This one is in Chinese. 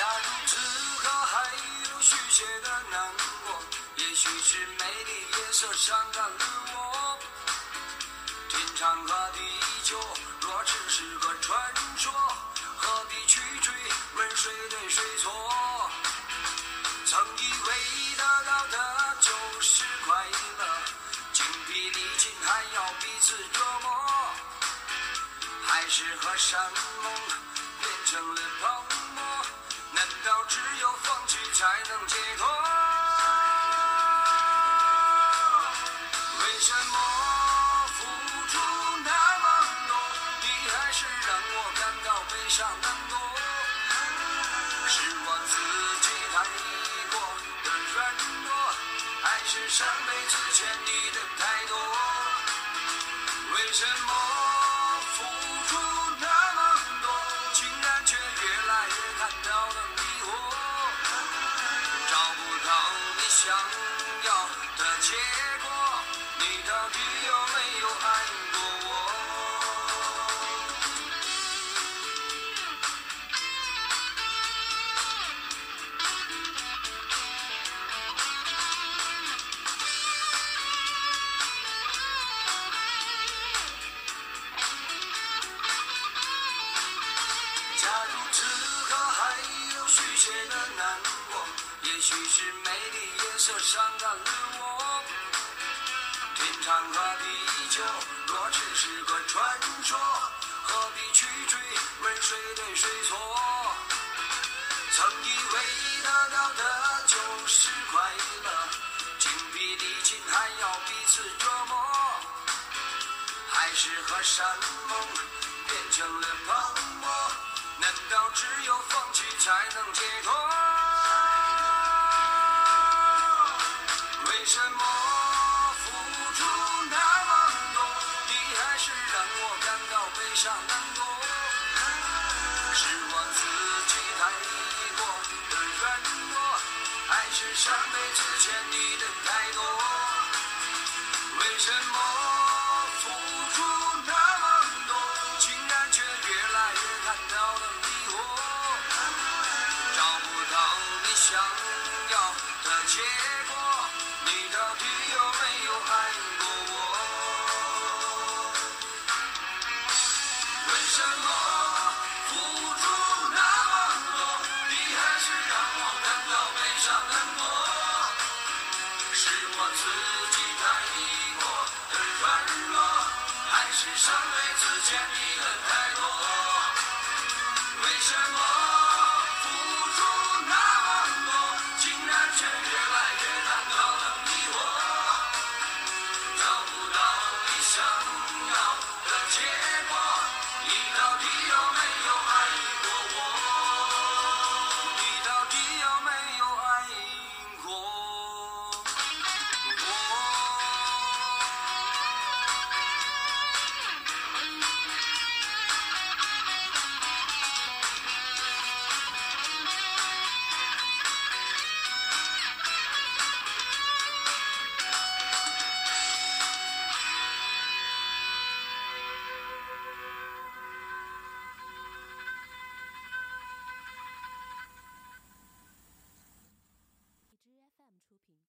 假如此刻还有续写的难过，也许是美丽夜色伤感了我。天长和地久，若只是个传说，何必去追问谁对谁错？曾以为得到的就是快乐，精疲力尽还要彼此折磨，海誓和山盟变成了才能解脱？为什么付出那么多，你还是让我感到悲伤难过？是我自己太过的软弱，还是上辈子欠你的太多？为什么想要的结果，你到底有没有爱过我？假如此刻还有续写的难过，也许是美丽夜色伤感了我。天长和地久，若只是个传说，何必去追问谁对谁错？曾以为得到的就是快乐，精疲力尽还要彼此折磨。海誓和山盟变成了泡沫，难道只有放弃才能解脱？是让我感到悲伤难过？是我自己太过的软弱，还是上辈子欠你的太多？为什么付出那么多，竟然却越来越感到了迷惑？找不到你想要的结果，你到底有没有爱过？为什么付出那么多，你还是让我感到悲伤难过？是我自己太过的软弱，还是上辈子欠你的太多？为什么付出那么多，竟然却越来越难靠拢你我？找不到你想要的结果。到